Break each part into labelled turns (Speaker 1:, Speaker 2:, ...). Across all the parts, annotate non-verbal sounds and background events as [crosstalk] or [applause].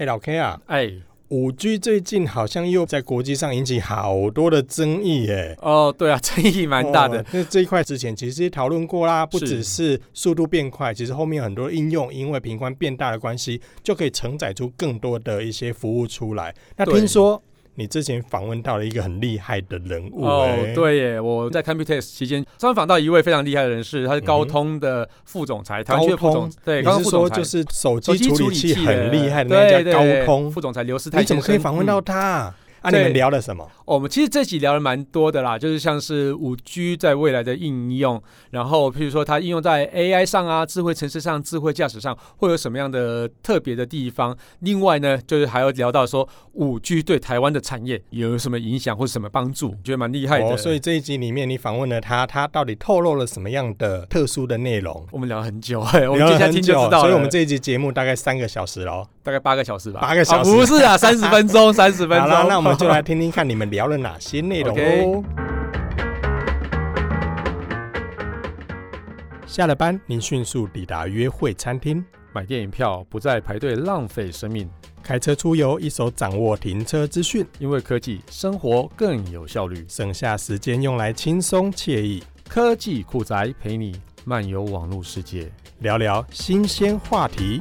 Speaker 1: 哎，老 K 啊，
Speaker 2: 哎，
Speaker 1: 五 G 最近好像又在国际上引起好多的争议，哎。
Speaker 2: 哦，对啊，[laughs] 争议蛮大的。
Speaker 1: 那、哦、这一块之前其实也讨论过啦，不只是速度变快，其实后面很多应用因为频宽变大的关系，就可以承载出更多的一些服务出来。那听说。你之前访问到了一个很厉害的人物哦，
Speaker 2: 对耶，我在 Computex 期间专访到一位非常厉害的人士，他是高通的副总裁，台湾副总，对，高通副总裁。
Speaker 1: 就是手机处理器很厉害的那家高通？
Speaker 2: 副总裁刘思泰，
Speaker 1: 你怎么可以访问到他？嗯啊，你们聊了什么？
Speaker 2: 我们其实这集聊了蛮多的啦，就是像是五 G 在未来的应用，然后譬如说它应用在 AI 上啊、智慧城市上、智慧驾驶上，会有什么样的特别的地方？另外呢，就是还要聊到说五 G 对台湾的产业有什么影响或者什么帮助？觉得蛮厉害的。
Speaker 1: 哦，所以这一集里面你访问了他，他到底透露了什么样的特殊的内容？
Speaker 2: 我们聊了很久，我们接下来听就知道了。
Speaker 1: 所以我们这一集节目大概三个小时喽，
Speaker 2: 大概八个小时吧。
Speaker 1: 八个小时？
Speaker 2: 啊，不是啊，三十分钟，[laughs] 三十分钟。
Speaker 1: 好了，那我们就来听听看你们聊了哪些内容哦。下了班，您迅速抵达约会餐厅，
Speaker 2: 买电影票不再排队浪费生命，
Speaker 1: 开车出游一手掌握停车资讯，
Speaker 2: 因为科技生活更有效率，
Speaker 1: 省下时间用来轻松惬意。
Speaker 2: 科技酷宅陪你漫游网络世界，
Speaker 1: 聊聊新鲜话题。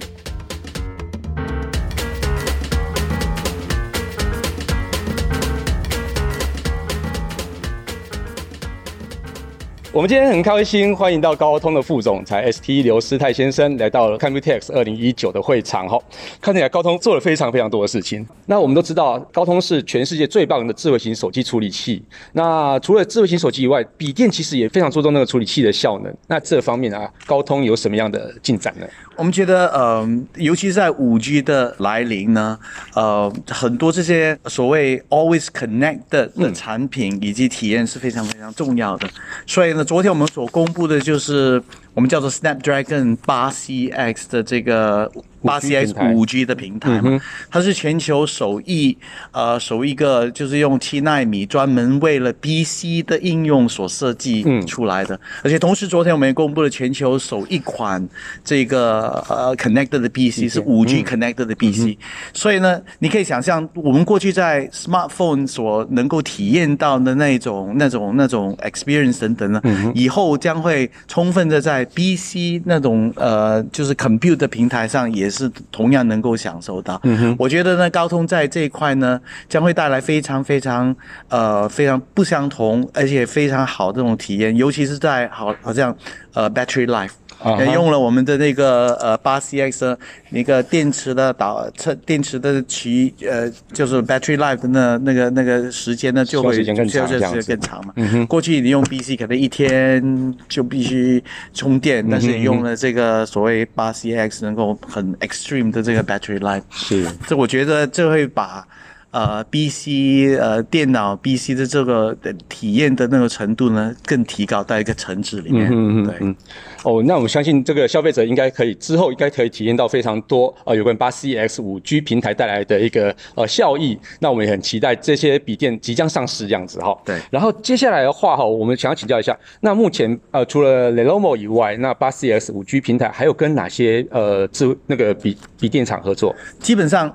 Speaker 3: 我们今天很开心，欢迎到高通的副总裁 ST 刘思泰先生来到了 Computex 二零一九的会场。哈，看起来高通做了非常非常多的事情。那我们都知道，高通是全世界最棒的智慧型手机处理器。那除了智慧型手机以外，笔电其实也非常注重那个处理器的效能。那这方面啊，高通有什么样的进展呢？
Speaker 4: 我们觉得，嗯，尤其在五 G 的来临呢，呃，很多这些所谓 always connect 的产品以及体验是非常非常重要的。所以呢，昨天我们所公布的就是。我们叫做 Snapdragon 八 CX 的这个八 CX 五 G 的平台嘛，它是全球首一，呃，首一个就是用七纳米专门为了 BC 的应用所设计出来的。而且同时，昨天我们也公布了全球首一款这个呃 Connected 的 BC 是五 G Connected 的 BC。所以呢，你可以想象，我们过去在 Smartphone 所能够体验到的那种、那种、那种 experience 等等呢，以后将会充分的在 B C 那种呃，就是 compute 的平台上也是同样能够享受到。嗯哼，我觉得呢，高通在这一块呢，将会带来非常非常呃非常不相同，而且非常好这种体验，尤其是在好好像呃 battery life。也用了我们的那个呃八 CX 的那个电池的导测电池的其呃就是 battery life 的那那个那个时间呢就会
Speaker 3: 时间更长，
Speaker 4: 时间更长嘛。嗯。过去你用 BC 可能一天就必须充电，但是你用了这个所谓八 CX 能够很 extreme 的这个 battery life。
Speaker 3: 是。
Speaker 4: 这我觉得这会把。呃，B C 呃，电脑 B C 的这个的体验的那个程度呢，更提高到一个层次里面。嗯嗯对嗯。
Speaker 3: 哦，那我们相信这个消费者应该可以之后应该可以体验到非常多呃有关八 C X 五 G 平台带来的一个呃效益。那我们也很期待这些笔电即将上市这样子哈。
Speaker 4: 对。
Speaker 3: 然后接下来的话哈，我们想要请教一下，那目前呃除了 Lenovo 以外，那八 C X 五 G 平台还有跟哪些呃智那个笔笔电厂合作？
Speaker 4: 基本上。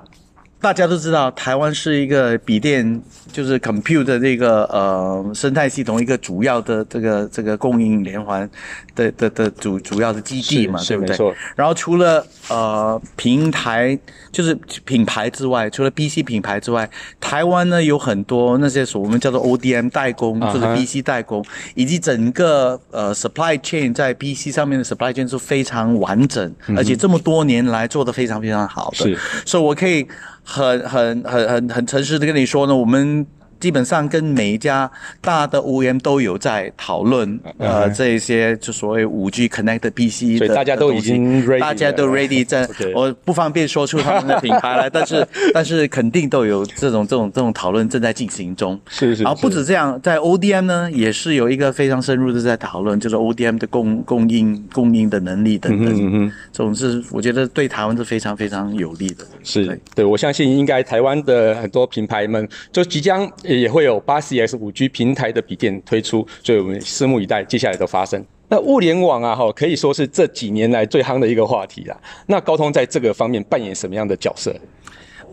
Speaker 4: 大家都知道，台湾是一个笔电，就是 compute 的这个呃生态系统一个主要的这个这个供应连环的的的主主要的基地嘛，对不对？然后除了呃平台就是品牌之外，除了 B C 品牌之外，台湾呢有很多那些所我们叫做 ODM 代工，就是 B C 代工，uh -huh. 以及整个呃 supply chain 在 B C 上面的 supply chain 是非常完整，嗯，而且这么多年来做得非常非常好的，是，所以我可以。很很很很很诚实的跟你说呢，我们。基本上跟每一家大的 OEM 都有在讨论，呃，这一些就所谓五 G Connect PC 的，
Speaker 3: 所以大家都已经 ready，
Speaker 4: 大家都 ready 在，[laughs] 我不方便说出他们的品牌来，[laughs] 但是但是肯定都有这种这种这种讨论正在进行中。
Speaker 3: 是是，是。
Speaker 4: 然后不止这样，在 ODM 呢也是有一个非常深入的在讨论，就是 ODM 的供供应供应的能力等等。嗯嗯。这种是我觉得对台湾是非常非常有利的。
Speaker 3: 是对，对我相信应该台湾的很多品牌们就即将。也会有八 CS 五 G 平台的笔电推出，所以我们拭目以待接下来的发生。那物联网啊，哈，可以说是这几年来最夯的一个话题啦。那高通在这个方面扮演什么样的角色？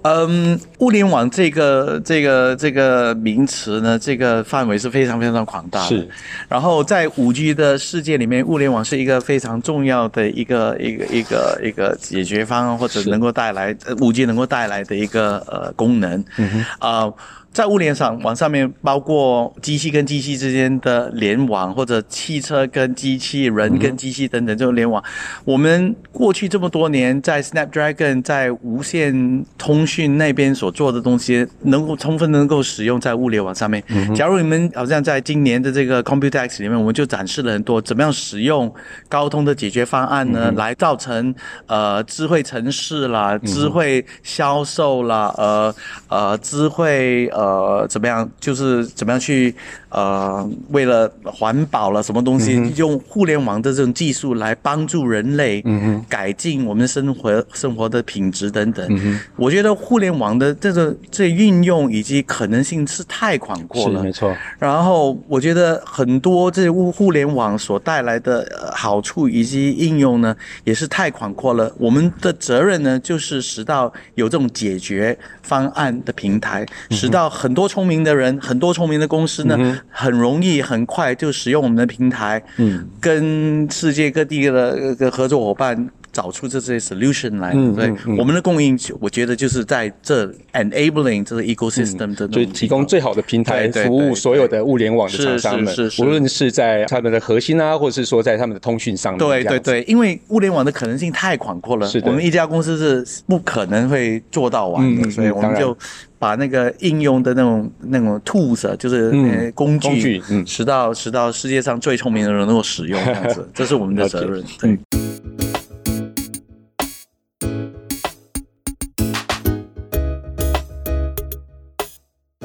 Speaker 4: 嗯，物联网这个这个这个名词呢，这个范围是非常非常广大的。
Speaker 3: 是。
Speaker 4: 然后在五 G 的世界里面，物联网是一个非常重要的一个一个一个一个解决方案，或者能够带来五 G 能够带来的一个呃功能。嗯哼。啊、呃。在物联网上面，包括机器跟机器之间的联网，或者汽车跟机器人跟机器等等这种联网。我们过去这么多年在 Snapdragon 在无线通讯那边所做的东西，能够充分能够使用在物联网上面。假如你们好像在今年的这个 Computex 里面，我们就展示了很多怎么样使用高通的解决方案呢，来造成呃智慧城市啦、智慧销售啦、呃呃智慧呃。呃，怎么样？就是怎么样去呃，为了环保了什么东西，嗯、用互联网的这种技术来帮助人类，嗯改进我们的生活生活的品质等等。嗯、我觉得互联网的这个这运用以及可能性是太广阔了，
Speaker 3: 是没错。
Speaker 4: 然后我觉得很多这互互联网所带来的好处以及应用呢，也是太广阔了。我们的责任呢，就是使到有这种解决方案的平台，使到。很多聪明的人，很多聪明的公司呢，嗯、很容易很快就使用我们的平台，嗯，跟世界各地的合作伙伴找出这些 solution 来。嗯、对、嗯，我们的供应，我觉得就是在这 enabling 这个 ecosystem 的、
Speaker 3: 提供最好的平台服务所有的物联网的厂商们，无论是在他们的核心啊，或者是说在他们的通讯上面。
Speaker 4: 对对对，因为物联网的可能性太广阔了，我们一家公司是不可能会做到完的，嗯、所以我们就。把那个应用的那种那种 tools，就是工具，嗯、工具嗯，使到使到世界上最聪明的人能够使用这样子，[laughs] 这是我们的责任。对。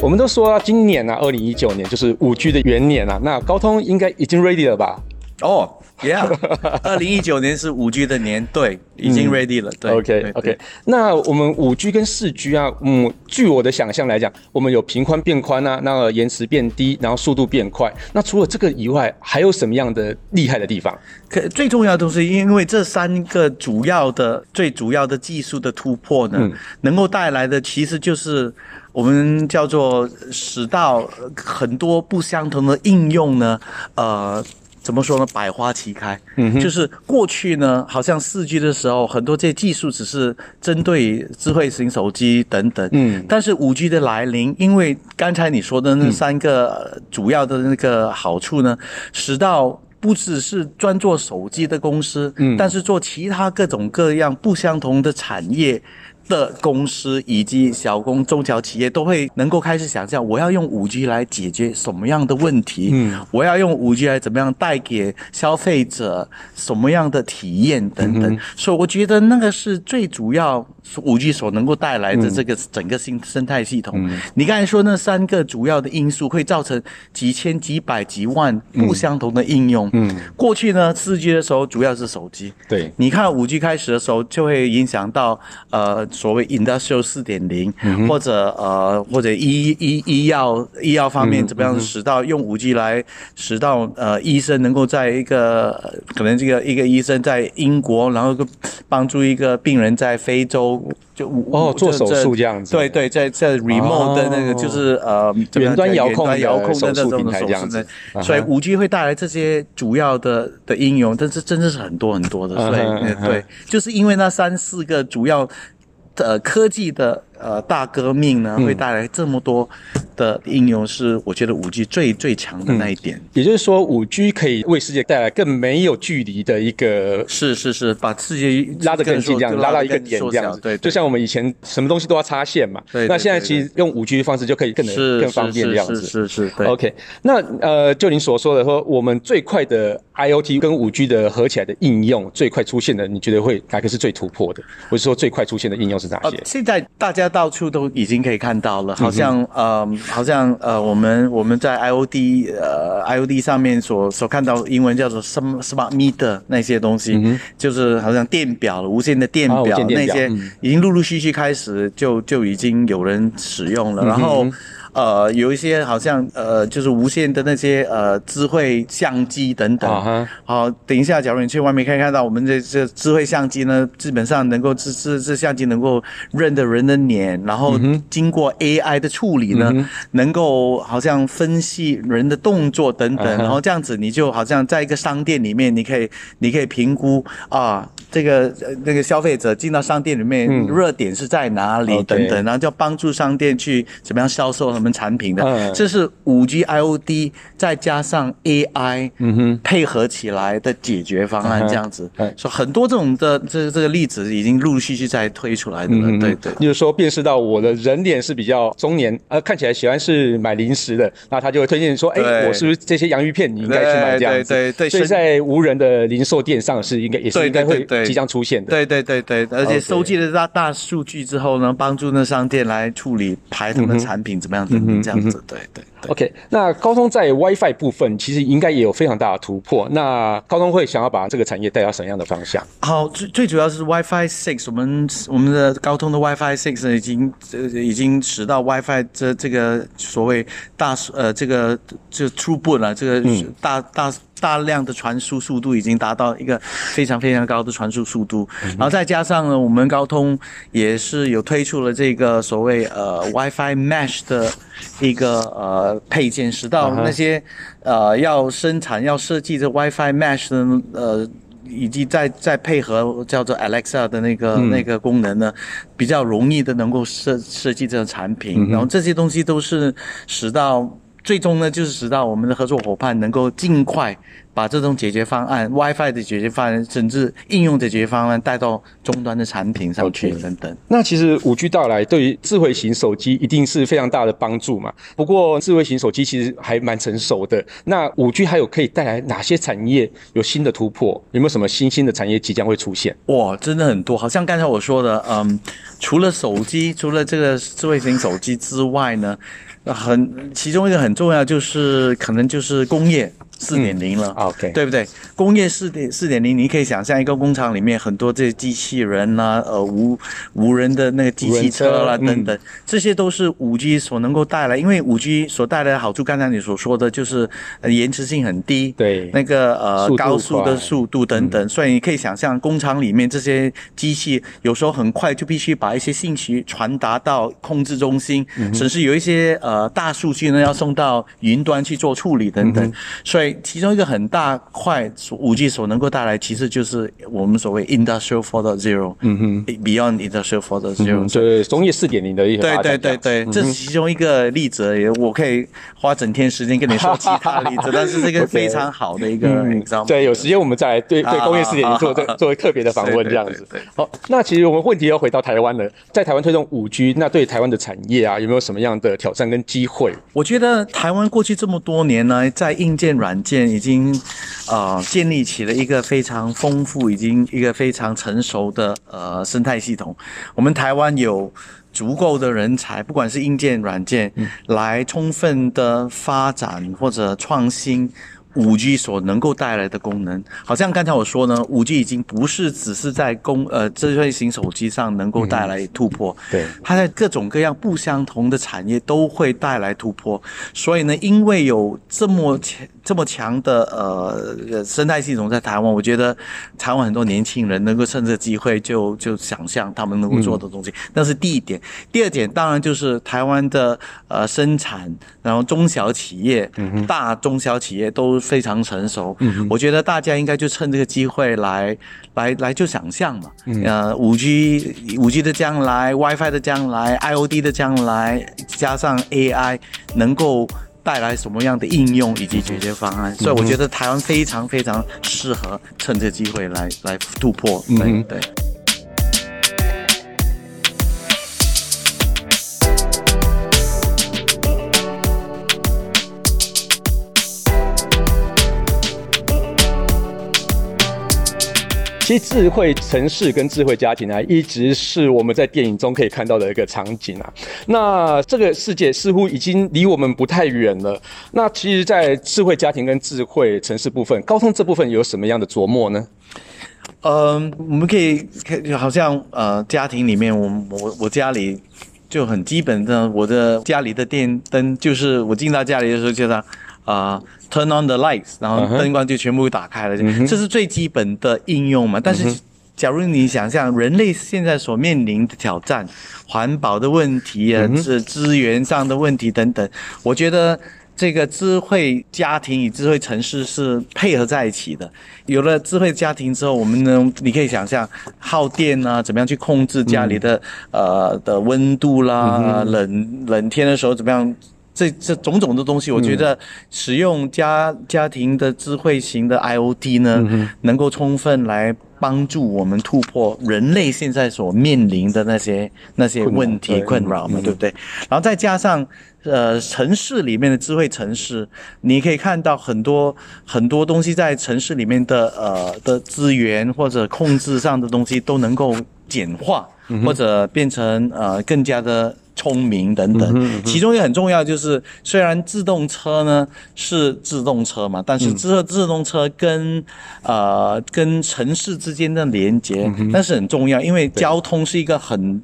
Speaker 3: 我们都说、啊、今年啊，二零一九年就是五 G 的元年啊，那高通应该已经 ready 了吧？
Speaker 4: 哦。Yeah，[laughs] 二零一九年是五 G 的年，对，已经 ready 了。对
Speaker 3: ，OK OK。那我们五 G 跟四 G 啊，嗯，据我的想象来讲，我们有频宽变宽啊，那个延迟变低，然后速度变快。那除了这个以外，还有什么样的厉害的地方？
Speaker 4: 可最重要的是，因为这三个主要的、最主要的技术的突破呢，嗯、能够带来的其实就是我们叫做使到很多不相同的应用呢，呃。怎么说呢？百花齐开，嗯，就是过去呢，好像四 G 的时候，很多这些技术只是针对智慧型手机等等，嗯，但是五 G 的来临，因为刚才你说的那三个主要的那个好处呢，嗯、使到不只是专做手机的公司，嗯，但是做其他各种各样不相同的产业。的公司以及小工中小企业都会能够开始想象，我要用五 G 来解决什么样的问题？嗯，我要用五 G 来怎么样带给消费者什么样的体验等等。所以我觉得那个是最主要五 G 所能够带来的这个整个新生态系统。你刚才说那三个主要的因素会造成几千、几百、几万不相同的应用。嗯，过去呢，四 G 的时候主要是手机。对，你看五 G 开始的时候就会影响到呃。所谓 Industrial 四点零，或者呃，或者医医医药医药方面怎么样使到用五 G 来使到呃医生能够在一个可能这个一个医生在英国，然后帮助一个病人在非洲就
Speaker 3: 哦做手术这样子，
Speaker 4: 对对，在在 remote 的那个就是呃
Speaker 3: 远端遥控
Speaker 4: 遥控的那种手术的，所以五 G 会带来这些主要的的应用，但是真的是很多很多的，所以对，就是因为那三四个主要。呃，科技的呃大革命呢，会带来这么多的应用，是我觉得五 G 最最强的那一点。
Speaker 3: 也就是说，五 G 可以为世界带来更没有距离的一个，
Speaker 4: 是是是，把世界
Speaker 3: 拉得更近，这样拉到一个点这样子。对，就像我们以前什么东西都要插线嘛，对。那现在其实用五 G 的方式就可以更能更方便这样子。
Speaker 4: 是是是。
Speaker 3: OK，那呃，就您所说的说，我们最快的 IoT 跟五 G 的合起来的应用，最快出现的，你觉得会哪个是最突破的？我是说最快出现的应用是？
Speaker 4: 哪些，现在大家到处都已经可以看到了，好像、嗯、呃，好像呃，我们我们在 IOD 呃 IOD 上面所所看到英文叫做什么 smart meter 那些东西，嗯、就是好像电表无线的电表、那些，已经陆陆续续开始就就已经有人使用了，嗯、然后。呃，有一些好像呃，就是无线的那些呃智慧相机等等。好、uh huh.，等一下，假如你去外面可以看到我们这这智慧相机呢，基本上能够这这这相机能够认得人的脸，然后经过 AI 的处理呢，uh huh. 能够好像分析人的动作等等，uh huh. 然后这样子你就好像在一个商店里面，你可以你可以评估啊，这个那个消费者进到商店里面热点是在哪里等等，uh. 然后就帮助商店去怎么样销售他们产品的。Uh. 这是五 G IOD 再加上 AI 配合起来的解决方案，这样子。说、uh huh. 很多这种的这这个例子已经陆陆续续在推出来的了。Uh. 对对，就是
Speaker 3: 说辨识到我的人脸是比较中年，呃，看起来喜欢是买零食的，那他就会推荐说，哎，我是不是这些洋芋片你应该去买这样子？对对，对对，所以在无人的零售店上是应该也是应该会即将出现的。
Speaker 4: 对对对对，而且收集了大大数据之后呢，帮助那商店来处理排他们的产品怎么样子，这样子。对对。
Speaker 3: OK，那高通在 WiFi 部分其实应该也有非常大的突破。那高通会想要把这个产业带到什么样的方向？
Speaker 4: 好，最最主要是 WiFi Six，我们我们的高通的 WiFi Six 已经呃已经使到 WiFi 这这个所谓大呃这个就 Throughput 了，这个大大大量的传输速度已经达到一个非常非常高的传输速度。然后再加上呢，我们高通也是有推出了这个所谓呃 WiFi Mesh 的一个呃。配件使到那些呃要生产要设计这 WiFi Mesh 的呃，以及再再配合叫做 Alexa 的那个、嗯、那个功能呢，比较容易的能够设设计这个产品，嗯、然后这些东西都是使到最终呢，就是使到我们的合作伙伴能够尽快。把这种解决方案，WiFi 的解决方案，甚至应用的解决方案带到终端的产品上去等等。
Speaker 3: 那其实五 G 到来对于智慧型手机一定是非常大的帮助嘛。不过智慧型手机其实还蛮成熟的。那五 G 还有可以带来哪些产业有新的突破？有没有什么新兴的产业即将会出现？
Speaker 4: 哇，真的很多。好像刚才我说的，嗯，除了手机，除了这个智慧型手机之外呢，很其中一个很重要就是可能就是工业。四点零了，
Speaker 3: 嗯，OK，
Speaker 4: 对不对？工业四点四点零，你可以想象一个工厂里面很多这些机器人呐、啊，呃，无无人的那个机器车啦、啊、等等，嗯、这些都是五 G 所能够带来。因为五 G 所带来的好处，刚才你所说的就是延迟性很低，
Speaker 3: 对，
Speaker 4: 那个呃高速的速度等等，嗯、所以你可以想象工厂里面这些机器有时候很快就必须把一些信息传达到控制中心，甚至有一些呃大数据呢要送到云端去做处理等等，嗯、所以。其中一个很大块五 G 所能够带来，其实就是我们所谓 Industrial Four Zero，嗯哼，Beyond Industrial four
Speaker 3: to zero，对工业四点零的一个
Speaker 4: 对对对对，这是其中一个例子，也我可以花整天时间跟你说其他例子，[laughs] 但是这个非常好的一个 example。
Speaker 3: 对，有时间我们再来对对工业四点零做做做特别的访问这样子。对，好，那其实我们问题要回到台湾了，在台湾推动五 G，那对台湾的产业啊，有没有什么样的挑战跟机会？
Speaker 4: 我觉得台湾过去这么多年呢，在硬件软件已经，呃，建立起了一个非常丰富、已经一个非常成熟的呃生态系统。我们台湾有足够的人才，不管是硬件、软件，来充分的发展或者创新。五 G 所能够带来的功能，好像刚才我说呢，五 G 已经不是只是在公呃智慧型手机上能够带来突破，
Speaker 3: 嗯、对，
Speaker 4: 它在各种各样不相同的产业都会带来突破。所以呢，因为有这么强这么强的呃生态系统在台湾，我觉得台湾很多年轻人能够趁这机会就就想象他们能够做的东西，那、嗯、是第一点。第二点当然就是台湾的呃生产，然后中小企业、嗯、大中小企业都。非常成熟，嗯，我觉得大家应该就趁这个机会来，来，来就想象嘛，嗯、呃，五 G，五 G 的将来，WiFi 的将来，IOD 的将来，加上 AI，能够带来什么样的应用以及解决方案？嗯、所以我觉得台湾非常非常适合趁这个机会来来突破，对、嗯、对。
Speaker 3: 其实智慧城市跟智慧家庭啊，一直是我们在电影中可以看到的一个场景啊。那这个世界似乎已经离我们不太远了。那其实，在智慧家庭跟智慧城市部分，高通这部分有什么样的琢磨呢？
Speaker 4: 嗯，我们可以看，好像呃，家庭里面，我我我家里。就很基本的，我的家里的电灯就是我进到家里的时候就这样啊、呃、turn on the lights，然后灯光就全部打开了，嗯、这是最基本的应用嘛。但是，假如你想象人类现在所面临的挑战，环保的问题啊，是资源上的问题等等，我觉得。这个智慧家庭与智慧城市是配合在一起的。有了智慧家庭之后，我们呢，你可以想象耗电啊，怎么样去控制家里的、嗯、呃的温度啦，嗯、冷冷天的时候怎么样？这这种种的东西，我觉得使用家家庭的智慧型的 IoT 呢，嗯、能够充分来帮助我们突破人类现在所面临的那些那些问题困扰嘛，对不对？然后再加上。呃，城市里面的智慧城市，你可以看到很多很多东西在城市里面的呃的资源或者控制上的东西都能够简化，或者变成呃更加的聪明等等。其中也很重要就是，虽然自动车呢是自动车嘛，但是自自动车跟呃跟城市之间的连接那是很重要，因为交通是一个很。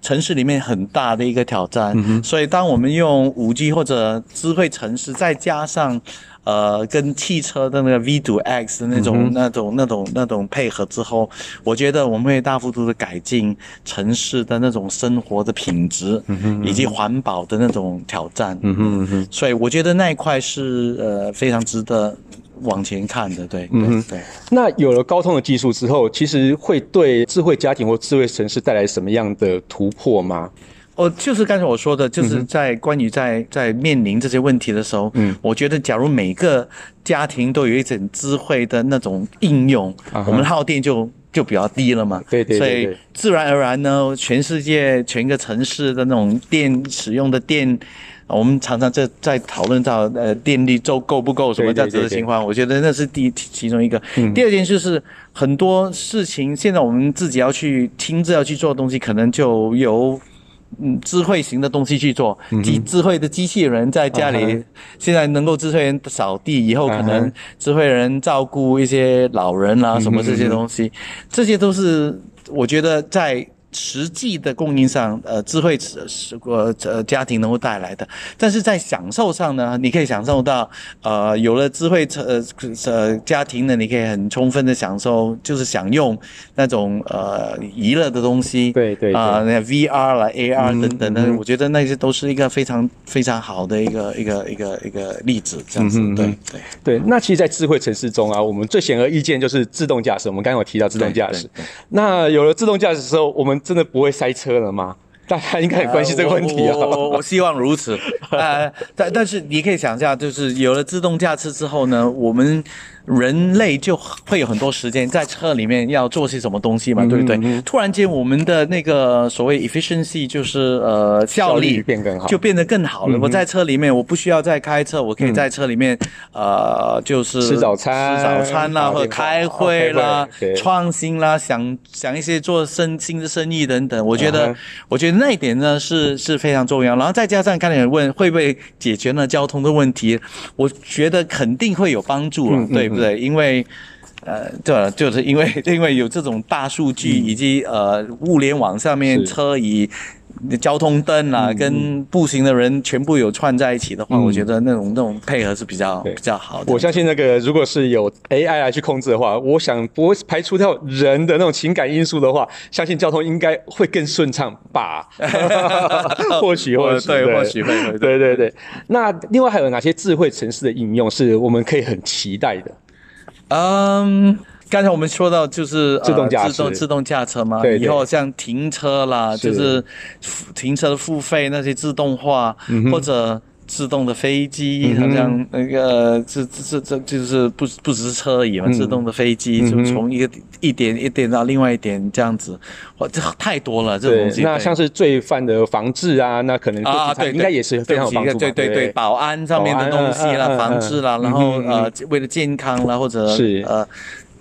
Speaker 4: 城市里面很大的一个挑战，嗯、所以当我们用五 G 或者智慧城市，再加上呃跟汽车的那个 V2X 的那种、嗯、那种那种那种配合之后，我觉得我们会大幅度的改进城市的那种生活的品质，嗯、以及环保的那种挑战。嗯哼嗯哼，所以我觉得那一块是呃非常值得。往前看的，对，嗯对，对。
Speaker 3: 那有了高通的技术之后，其实会对智慧家庭或智慧城市带来什么样的突破吗？
Speaker 4: 哦，就是刚才我说的，就是在关于在在面临这些问题的时候，嗯，我觉得假如每个家庭都有一种智慧的那种应用，啊、我们耗电就就比较低了嘛。对对，对对对。所以自然而然呢，全世界全个城市的那种电使用的电。我们常常在在讨论到呃电力够够不够什么这样子的情况，我觉得那是第一其中一个。嗯、第二件就是很多事情现在我们自己要去亲自要去做的东西，可能就由嗯智慧型的东西去做，机、嗯、智慧的机器人在家里，现在能够智慧人扫地，以后可能智慧人照顾一些老人啊什么这些东西，这些都是我觉得在。实际的供应上，呃，智慧是呃呃家庭能够带来的，但是在享受上呢，你可以享受到，呃，有了智慧呃呃家庭呢，你可以很充分的享受，就是享用那种呃娱乐的东西，对对啊，那 VR 啦 AR 等等的，嗯嗯、我觉得那些都是一个非常非常好的一个一个一个一个例子，这样子，嗯、对对
Speaker 3: 对。那其实，在智慧城市中啊，我们最显而易见就是自动驾驶。我们刚刚有提到自动驾驶，那有了自动驾驶的时候，我们真的不会塞车了吗？[laughs] 大家应该很关心这个问题啊。
Speaker 4: 我我，希望如此。呃，但但是你可以想象，就是有了自动驾驶之后呢，我们。人类就会有很多时间在车里面要做些什么东西嘛，对不对？嗯、突然间，我们的那个所谓 efficiency 就是呃效率变更好，就变得更好了。嗯、我在车里面，我不需要再开车，我可以在车里面、嗯、呃就是
Speaker 3: 吃早餐、
Speaker 4: 吃早餐啦，或者开会啦、创新啦，想想一些做生新的生意等等。我觉得，嗯、我觉得那一点呢是是非常重要。然后再加上刚才有问会不会解决了交通的问题，我觉得肯定会有帮助了，嗯、对。对，因为，呃，对，就是因为 [laughs] 因为有这种大数据以及呃物联网上面车以交通灯啊跟步行的人全部有串在一起的话，我觉得那种那种配合是比较比较好的。
Speaker 3: 我相信那个如果是有 AI 来去控制的话，我想不会排除掉人的那种情感因素的话，相信交通应该会更顺畅吧？[laughs] [laughs] 或许或许对，或许会对对对。那另外还有哪些智慧城市的应用是我们可以很期待的？
Speaker 4: 嗯，刚才我们说到就是
Speaker 3: 自动驾驶、
Speaker 4: 呃、自动自动驾车嘛，对对，以后像停车啦，是。就是停车的付费那些自动化，嗯、或者自动的飞机，好、嗯、像那个这这这就是不不只是车而已嘛，嗯、自动的飞机就从一个一点一点到另外一点这样子，哇，这太多了这种东西。
Speaker 3: 那像是罪犯的防治啊，那可能啊对，应该也是非常有帮助。
Speaker 4: 对对对，保安上面的东西啦，防治啦，然后呃为了健康啦，或者是呃。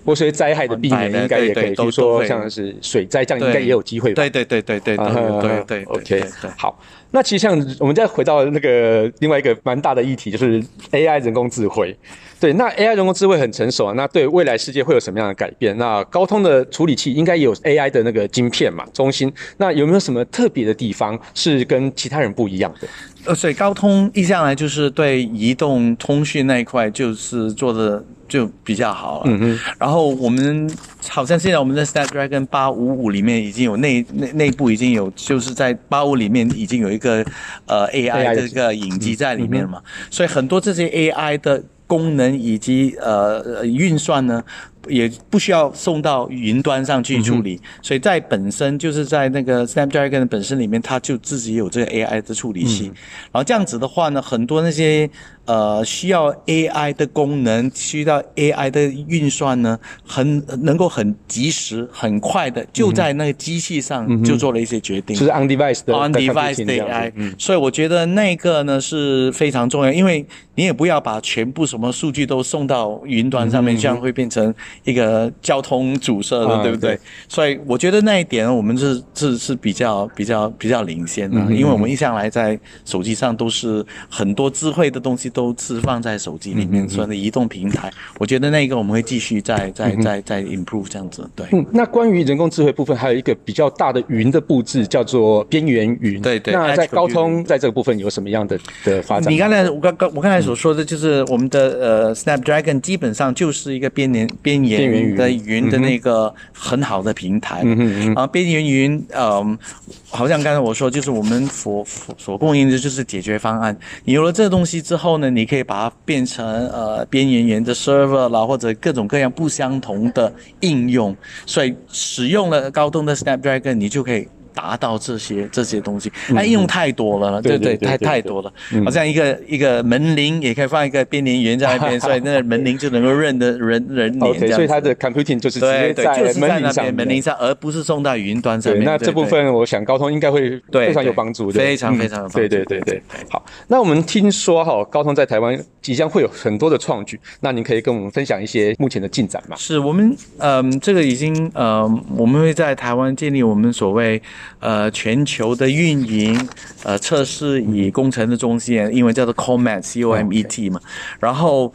Speaker 3: 或是灾害的避免，应该也可以。比如说像是水灾，这样应该也有机会吧？
Speaker 4: 对对对对对对对对。
Speaker 3: OK，好。那其实像我们再回到那个另外一个蛮大的议题，就是 AI 人工智慧。对，那 AI 人工智慧很成熟啊，那对未来世界会有什么样的改变？那高通的处理器应该也有 AI 的那个晶片嘛，中心。那有没有什么特别的地方是跟其他人不一样的？
Speaker 4: 呃，所以高通一向来就是对移动通讯那一块就是做的就比较好了。然后我们好像现在我们的 Snapdragon 八五五里面已经有内内内部已经有就是在八五里面已经有一个呃 AI 的这个影集在里面了嘛，所以很多这些 AI 的。功能以及呃运算呢，也不需要送到云端上去处理，嗯、所以在本身就是在那个 Snapdragon 的本身里面，它就自己有这个 AI 的处理器，嗯、然后这样子的话呢，很多那些。呃，需要 AI 的功能，需要 AI 的运算呢，很能够很及时、很快的就在那个机器上就做了一些决定，
Speaker 3: 就是 on device 的
Speaker 4: on device 的 AI。所以我觉得那个呢是非常重要，因为你也不要把全部什么数据都送到云端上面，这样会变成一个交通阻塞的，对不对？所以我觉得那一点我们是是是比较比较比较领先的，因为我们一向来在手机上都是很多智慧的东西。都是放在手机里面，所以的移动平台，我觉得那个我们会继续再再再再 improve 这样子。对，
Speaker 3: 嗯，那关于人工智慧部分，还有一个比较大的云的布置，叫做边缘云。
Speaker 4: 对对。
Speaker 3: 那在高通在这个部分有什么样的的发展？
Speaker 4: 你刚才我刚刚我刚才所说的就是我们的呃 Snapdragon 基本上就是一个边缘边缘的云的那个很好的平台。嗯嗯嗯。啊，边缘云，嗯，好像刚才我说，就是我们所所供应的就是解决方案。有了这个东西之后呢？你可以把它变成呃边缘源的 server 啦，或者各种各样不相同的应用，所以使用了高通的 Snapdragon，你就可以。达到这些这些东西，那应用太多了，对对，太太多了。好像一个一个门铃也可以放一个边缘元在那边，所以那个 [laughs] 门铃就能够认得人人脸。
Speaker 3: 所以它的 computing 就是直接在门铃上，
Speaker 4: 门铃上，而不是送到云端上面。
Speaker 3: 那这部分我想高通应该会非常有帮助的，
Speaker 4: 非常非常有帮助。
Speaker 3: 对对对对，好。那我们听说哈，高通在台湾即将会有很多的创举，那您可以跟我们分享一些目前的进展吗？
Speaker 4: 是我们嗯，这个已经呃，我们会在台湾建立我们所谓呃全。球的运营，呃，测试与工程的中心，英文叫做 Comet，C O M E T 嘛，然后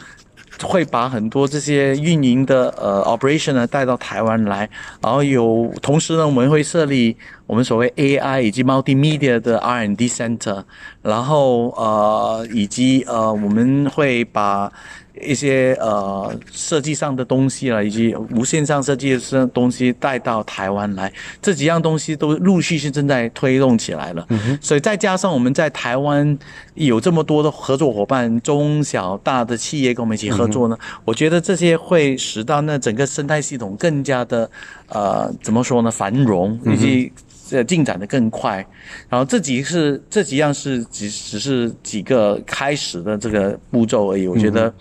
Speaker 4: 会把很多这些运营的呃 operation 呢带到台湾来，然后有同时呢，我们会设立我们所谓 AI 以及 multimedia 的 R&D center，然后呃，以及呃，我们会把。一些呃设计上的东西了，以及无线上设计的东西带到台湾来，这几样东西都陆续是正在推动起来了。所以再加上我们在台湾有这么多的合作伙伴，中小大的企业跟我们一起合作呢，嗯。我觉得这些会使到那整个生态系统更加的呃怎么说呢繁荣，以及呃进展的更快。然后这几是这几样是只只是几个开始的这个步骤而已，我觉得。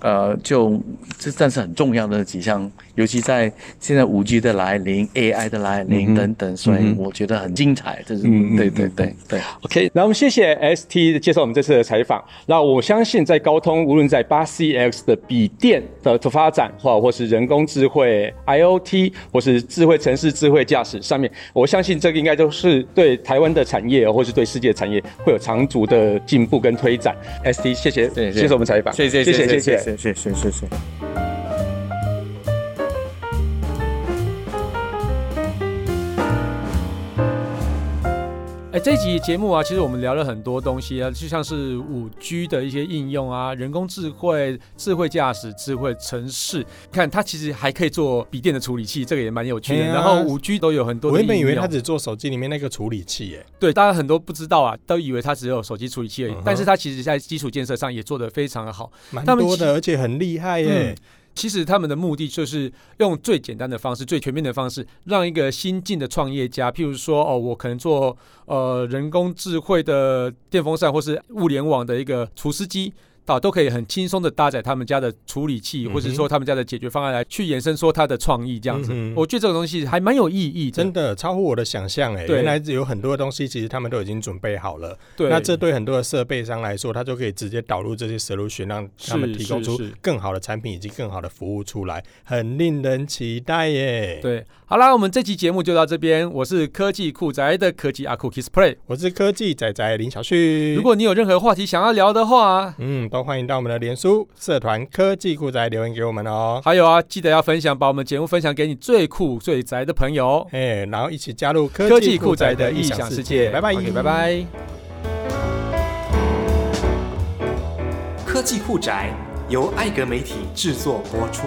Speaker 4: 呃，就这算是很重要的几项，尤其在现在五 G 的来临、AI 的来临等等，所以我觉得很精彩。这是对对对对。
Speaker 3: OK，那我们谢谢 ST 接受我们这次的采访。那我相信在高通，无论在八 CX 的笔电的发展，或或是人工智慧、IoT，或是智慧城市、智慧驾驶上面，我相信这个应该都是对台湾的产业，或是对世界产业会有长足的进步跟推展。ST，谢谢谢谢我们采访，
Speaker 4: 谢谢谢谢谢谢。谢谢谢谢。
Speaker 2: 哎，这集节目啊，其实我们聊了很多东西啊，就像是五 G 的一些应用啊，人工智慧、智慧驾驶、智慧城市。看它其实还可以做笔电的处理器，这个也蛮有趣的。啊、然后五 G 都有很多。
Speaker 1: 我原本以为它只做手机里面那个处理器，耶。
Speaker 2: 对，大家很多不知道啊，都以为它只有手机处理器而已。Uh. 但是它其实在基础建设上也做得非常的好，
Speaker 1: 蛮多的，而且很厉害耶。嗯
Speaker 2: 其实他们的目的就是用最简单的方式、最全面的方式，让一个新进的创业家，譬如说，哦，我可能做呃人工智慧的电风扇，或是物联网的一个厨师机。啊，都可以很轻松的搭载他们家的处理器，嗯、或者说他们家的解决方案来去延伸说他的创意这样子。嗯、我觉得这个东西还蛮有意义的，
Speaker 1: 真的超乎我的想象哎！原来有很多的东西其实他们都已经准备好了。
Speaker 2: 对，
Speaker 1: 那这对很多的设备商来说，他就可以直接导入这些 solution，让他们提供出更好的产品以及更好的服务出来，很令人期待耶。
Speaker 2: 对，好啦，我们这期节目就到这边。我是科技酷宅的科技阿酷 Kissplay，
Speaker 1: 我是科技仔仔林小旭。
Speaker 2: 如果你有任何话题想要聊的话，
Speaker 1: 嗯，都欢迎到我们的脸书社团科技酷宅留言给我们哦。
Speaker 2: 还有啊，记得要分享，把我们节目分享给你最酷最宅的朋友，
Speaker 1: 哎，然后一起加入科技酷宅的异想世界。拜拜，
Speaker 2: 拜拜。
Speaker 5: 科技酷宅由艾格媒体制作播出。